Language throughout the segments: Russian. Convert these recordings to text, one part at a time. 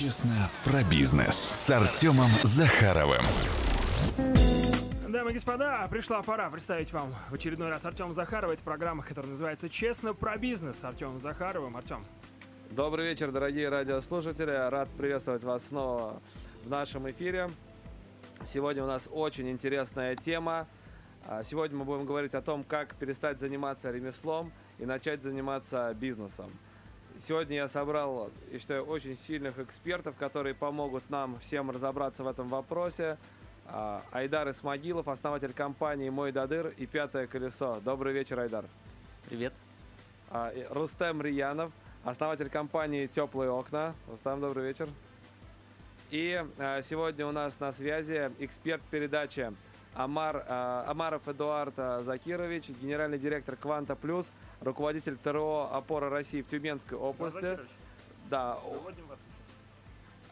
Честно про бизнес с Артемом Захаровым. Дамы и господа, пришла пора представить вам в очередной раз Артем Захарова. Это программа, которая называется «Честно про бизнес» с Артемом Захаровым. Артем. Добрый вечер, дорогие радиослушатели. Рад приветствовать вас снова в нашем эфире. Сегодня у нас очень интересная тема. А, сегодня мы будем говорить о том, как перестать заниматься ремеслом и начать заниматься бизнесом. Сегодня я собрал, я считаю, очень сильных экспертов, которые помогут нам всем разобраться в этом вопросе. А, Айдар Исмагилов, основатель компании «Мой Дадыр» и «Пятое колесо». Добрый вечер, Айдар. Привет. А, Рустем Рияновь, основатель компании «Теплые окна». Рустам, добрый вечер. И сегодня у нас на связи эксперт передачи Амар, Амаров Эдуард Закирович, генеральный директор «Кванта Плюс», руководитель ТРО «Опора России» в Тюменской области. Да.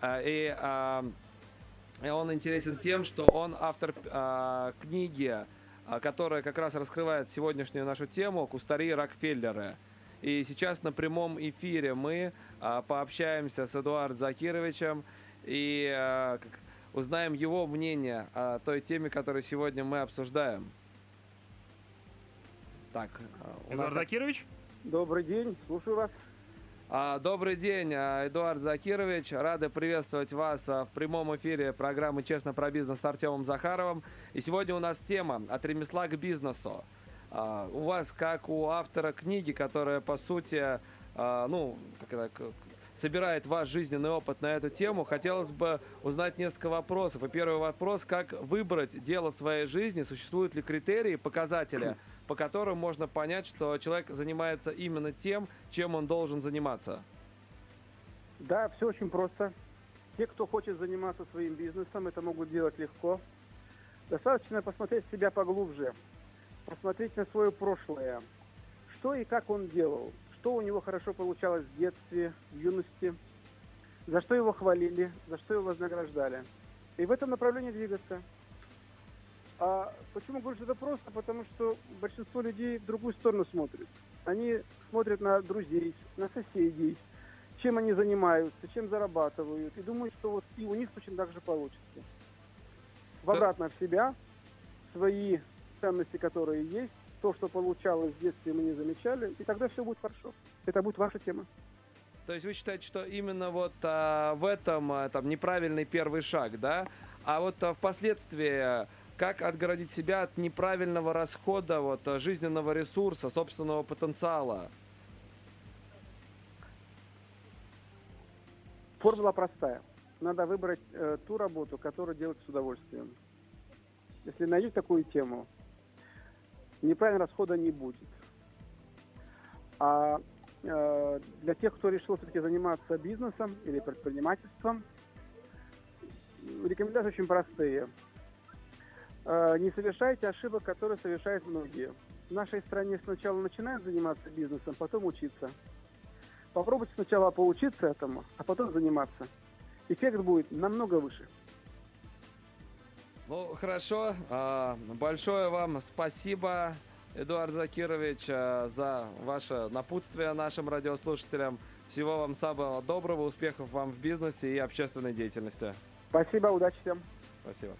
И, и он интересен тем, что он автор книги, которая как раз раскрывает сегодняшнюю нашу тему «Кустари Рокфеллеры». И сейчас на прямом эфире мы пообщаемся с Эдуардом Закировичем и узнаем его мнение о той теме, которую сегодня мы обсуждаем. Так, Эдуард нас... Закирович? Добрый день, слушаю вас. А, добрый день, Эдуард Закирович. Рады приветствовать вас в прямом эфире программы «Честно про бизнес» с Артемом Захаровым. И сегодня у нас тема «От ремесла к бизнесу». А, у вас, как у автора книги, которая, по сути, а, ну, как это, собирает ваш жизненный опыт на эту тему, хотелось бы узнать несколько вопросов. И первый вопрос, как выбрать дело своей жизни, существуют ли критерии, показатели, по которым можно понять, что человек занимается именно тем, чем он должен заниматься? Да, все очень просто. Те, кто хочет заниматься своим бизнесом, это могут делать легко. Достаточно посмотреть себя поглубже, посмотреть на свое прошлое, что и как он делал, что у него хорошо получалось в детстве, в юности, за что его хвалили, за что его вознаграждали. И в этом направлении двигаться. А почему говорю, что это просто? Потому что большинство людей в другую сторону смотрят. Они смотрят на друзей, на соседей, чем они занимаются, чем зарабатывают, и думают, что вот и у них точно так же получится. В обратно в себя, свои ценности, которые есть, то, что получалось в детстве, мы не замечали, и тогда все будет хорошо. Это будет ваша тема. То есть вы считаете, что именно вот а, в этом а, там неправильный первый шаг, да? А вот а, впоследствии как отгородить себя от неправильного расхода вот, жизненного ресурса, собственного потенциала? Формула простая. Надо выбрать э, ту работу, которую делать с удовольствием. Если найдете такую тему, неправильного расхода не будет. А э, для тех, кто решил все-таки заниматься бизнесом или предпринимательством, рекомендации очень простые. Э, не совершайте ошибок, которые совершают многие. В нашей стране сначала начинают заниматься бизнесом, потом учиться. Попробуйте сначала поучиться этому, а потом заниматься. Эффект будет намного выше. Ну, хорошо. А, большое вам спасибо, Эдуард Закирович, а, за ваше напутствие нашим радиослушателям. Всего вам самого доброго, успехов вам в бизнесе и общественной деятельности. Спасибо, удачи всем. Спасибо.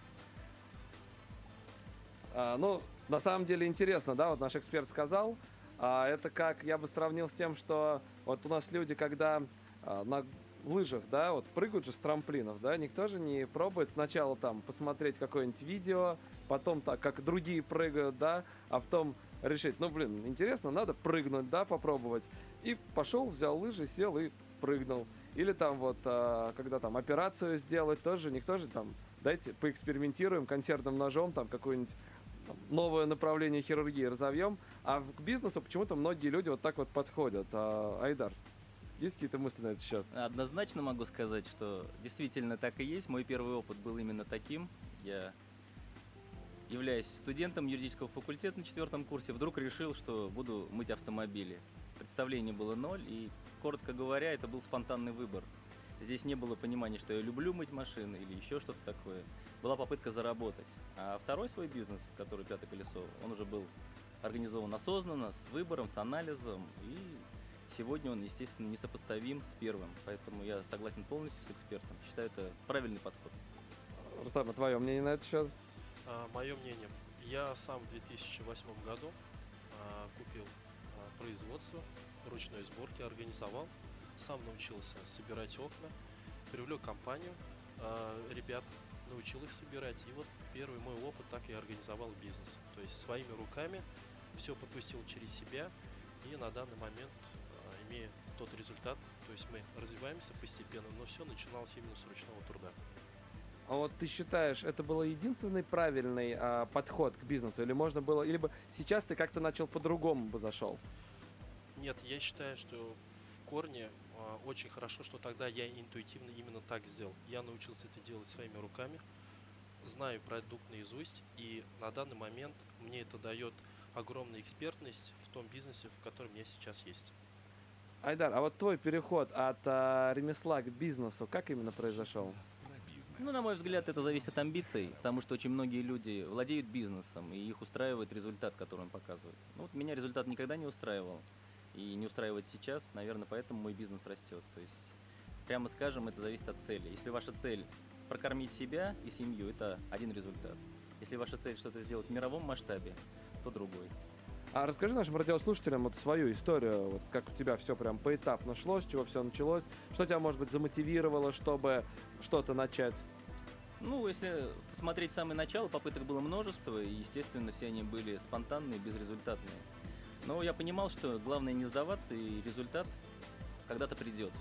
А, ну, на самом деле интересно, да, вот наш эксперт сказал. А, это как я бы сравнил с тем, что вот у нас люди, когда а, на лыжах, да, вот прыгают же с трамплинов, да, никто же не пробует сначала там посмотреть какое-нибудь видео, потом так, как другие прыгают, да, а потом решить, ну, блин, интересно, надо прыгнуть, да, попробовать. И пошел, взял лыжи, сел и прыгнул. Или там вот, а, когда там операцию сделать, тоже никто же там, дайте поэкспериментируем консервным ножом, там какое-нибудь новое направление хирургии разовьем. А к бизнесу почему-то многие люди вот так вот подходят. А, Айдар, есть какие-то мысли на этот счет? Однозначно могу сказать, что действительно так и есть. Мой первый опыт был именно таким. Я, являясь студентом юридического факультета на четвертом курсе, вдруг решил, что буду мыть автомобили. Представление было ноль, и, коротко говоря, это был спонтанный выбор. Здесь не было понимания, что я люблю мыть машины или еще что-то такое. Была попытка заработать. А второй свой бизнес, который «Пятое колесо», он уже был организован осознанно, с выбором, с анализом. И сегодня он, естественно, несопоставим с первым. Поэтому я согласен полностью с экспертом. Считаю, это правильный подход. Рустам, а твое мнение на этот счет? А, мое мнение. Я сам в 2008 году а, купил а, производство ручной сборки, организовал, сам научился собирать окна, привлек компанию, а, ребят, научил их собирать. И вот первый мой опыт так и организовал бизнес. То есть своими руками все пропустил через себя и на данный момент а, имея тот результат, то есть мы развиваемся постепенно, но все начиналось именно с ручного труда. А вот ты считаешь, это был единственный правильный а, подход к бизнесу? Или можно было, или бы сейчас ты как-то начал по-другому бы зашел? Нет, я считаю, что в корне очень хорошо, что тогда я интуитивно именно так сделал. Я научился это делать своими руками, знаю продукт наизусть, и на данный момент мне это дает огромную экспертность в том бизнесе, в котором я сейчас есть. Айдар, а вот твой переход от а, ремесла к бизнесу, как именно произошел? Ну, на мой взгляд, это зависит от амбиций, потому что очень многие люди владеют бизнесом, и их устраивает результат, который он показывает. Ну, вот меня результат никогда не устраивал, и не устраивает сейчас, наверное, поэтому мой бизнес растет. То есть, прямо скажем, это зависит от цели. Если ваша цель прокормить себя и семью, это один результат. Если ваша цель что-то сделать в мировом масштабе, то другой. А расскажи нашим радиослушателям вот свою историю, вот как у тебя все прям поэтапно шло, с чего все началось, что тебя, может быть, замотивировало, чтобы что-то начать? Ну, если посмотреть самое начало, попыток было множество, и, естественно, все они были спонтанные, безрезультатные. Но я понимал, что главное не сдаваться, и результат когда-то придет.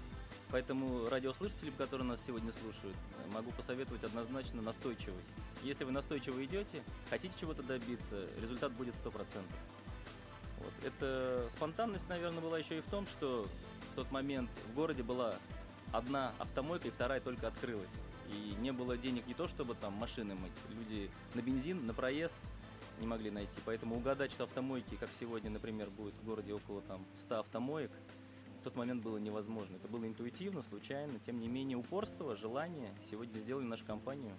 Поэтому радиослушателям, которые нас сегодня слушают, могу посоветовать однозначно настойчивость. Если вы настойчиво идете, хотите чего-то добиться, результат будет 100%. Вот. Это спонтанность, наверное, была еще и в том, что в тот момент в городе была одна автомойка и вторая только открылась. И не было денег не то, чтобы там машины мыть. Люди на бензин, на проезд не могли найти. Поэтому угадать, что автомойки, как сегодня, например, будет в городе около там 100 автомоек, в тот момент было невозможно. Это было интуитивно, случайно. Тем не менее, упорство, желание сегодня сделали нашу компанию.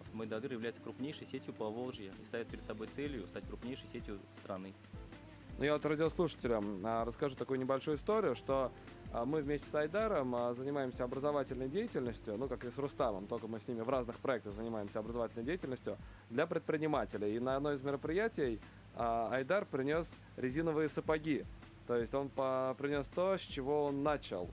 Автомойдадыр является крупнейшей сетью по Волжье и ставит перед собой целью стать крупнейшей сетью страны. Ну, я вот радиослушателям а, расскажу такую небольшую историю, что мы вместе с Айдаром а, занимаемся образовательной деятельностью, ну, как и с Рустамом, только мы с ними в разных проектах занимаемся образовательной деятельностью для предпринимателей. И на одно из мероприятий а, Айдар принес резиновые сапоги. То есть он принес то, с чего он начал.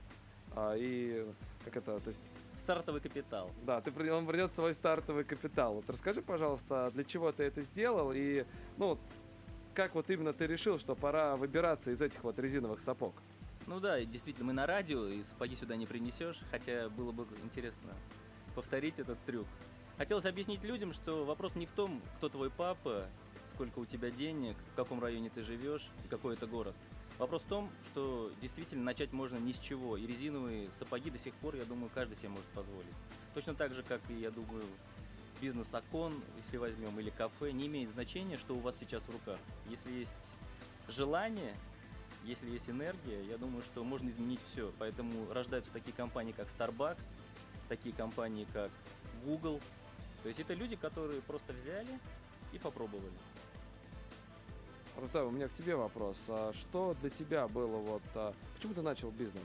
А, И как это, то есть Стартовый капитал. да, ты, он принес свой стартовый капитал. Вот расскажи, пожалуйста, для чего ты это сделал и, ну, как вот именно ты решил, что пора выбираться из этих вот резиновых сапог? Ну да, действительно, мы на радио, и сапоги сюда не принесешь, хотя было бы интересно повторить этот трюк. Хотелось объяснить людям, что вопрос не в том, кто твой папа, сколько у тебя денег, в каком районе ты живешь и какой это город. Вопрос в том, что действительно начать можно ни с чего. И резиновые сапоги до сих пор, я думаю, каждый себе может позволить. Точно так же, как и, я думаю, бизнес окон, если возьмем, или кафе, не имеет значения, что у вас сейчас в руках. Если есть желание, если есть энергия, я думаю, что можно изменить все. Поэтому рождаются такие компании, как Starbucks, такие компании, как Google. То есть это люди, которые просто взяли и попробовали. Рустам, у меня к тебе вопрос. А что для тебя было вот... а, Почему ты начал бизнес?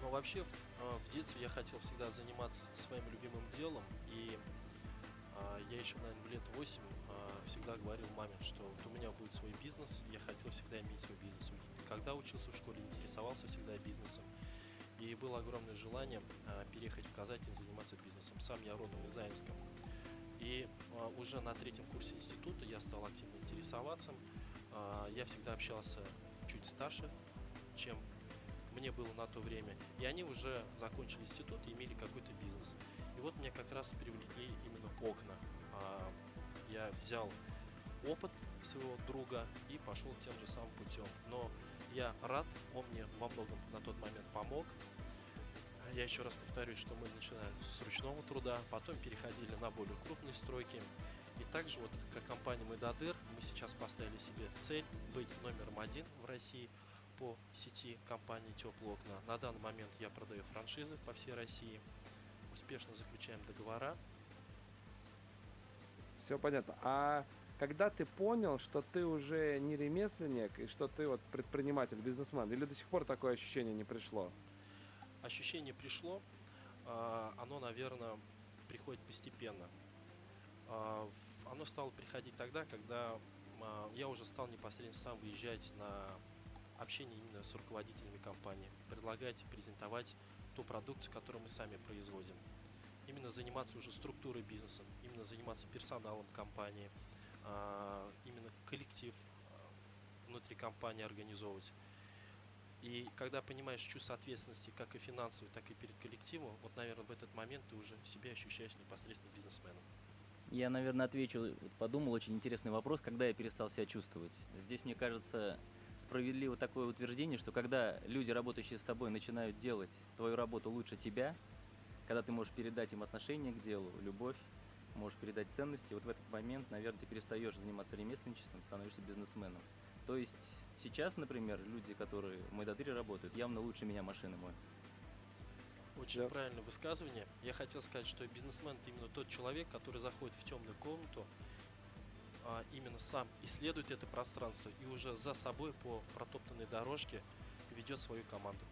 Но вообще в, а, в детстве я хотел всегда заниматься своим любимым делом, и а, я еще, наверное, лет 8 а, всегда говорил маме, что вот у меня будет свой бизнес, я хотел всегда иметь свой бизнес. И когда учился в школе, интересовался всегда бизнесом. И было огромное желание а, переехать в Казань и заниматься бизнесом. Сам я родом из Заинска. И а, уже на третьем курсе института я стал активно интересоваться. А, я всегда общался чуть старше, чем мне было на то время. И они уже закончили институт и имели какой-то бизнес. И вот меня как раз привлекли именно окна. Я взял опыт своего друга и пошел тем же самым путем. Но я рад, он мне во многом на тот момент помог. Я еще раз повторюсь, что мы начинали с ручного труда, потом переходили на более крупные стройки. И также вот как компания Медадыр мы сейчас поставили себе цель быть номером один в России по сети компании Теплоокна. На данный момент я продаю франшизы по всей России. Успешно заключаем договора. Все понятно. А когда ты понял, что ты уже не ремесленник и что ты вот предприниматель, бизнесмен? Или до сих пор такое ощущение не пришло? Ощущение пришло, а, оно, наверное, приходит постепенно. А, Оно стало приходить тогда, когда а, я уже стал непосредственно сам выезжать на общение именно с руководителями компании, предлагать, презентовать ту продукцию, которую мы сами производим. Именно заниматься уже структурой бизнеса, именно заниматься персоналом компании, а, именно коллектив а, внутри компании организовывать. И когда понимаешь чувство ответственности как и финансовой, так и перед коллективом, вот, наверное, в этот момент ты уже себя ощущаешь непосредственно бизнесменом. Я, наверное, отвечу, подумал, очень интересный вопрос, когда я перестал себя чувствовать. Здесь, мне кажется, справедливо такое утверждение, что когда люди, работающие с тобой, начинают делать твою работу лучше тебя, когда ты можешь передать им отношение к делу, любовь, можешь передать ценности, вот в этот момент, наверное, ты перестаешь заниматься ремесленничеством, становишься бизнесменом. То есть сейчас, например, люди, которые в Майдатыре работают, явно лучше меня машины моют. Очень Да. правильное высказывание. Я хотел сказать, что бизнесмен это именно тот человек, который заходит в темную комнату, а, именно сам исследует это пространство и уже за собой по протоптанной дорожке ведет свою команду.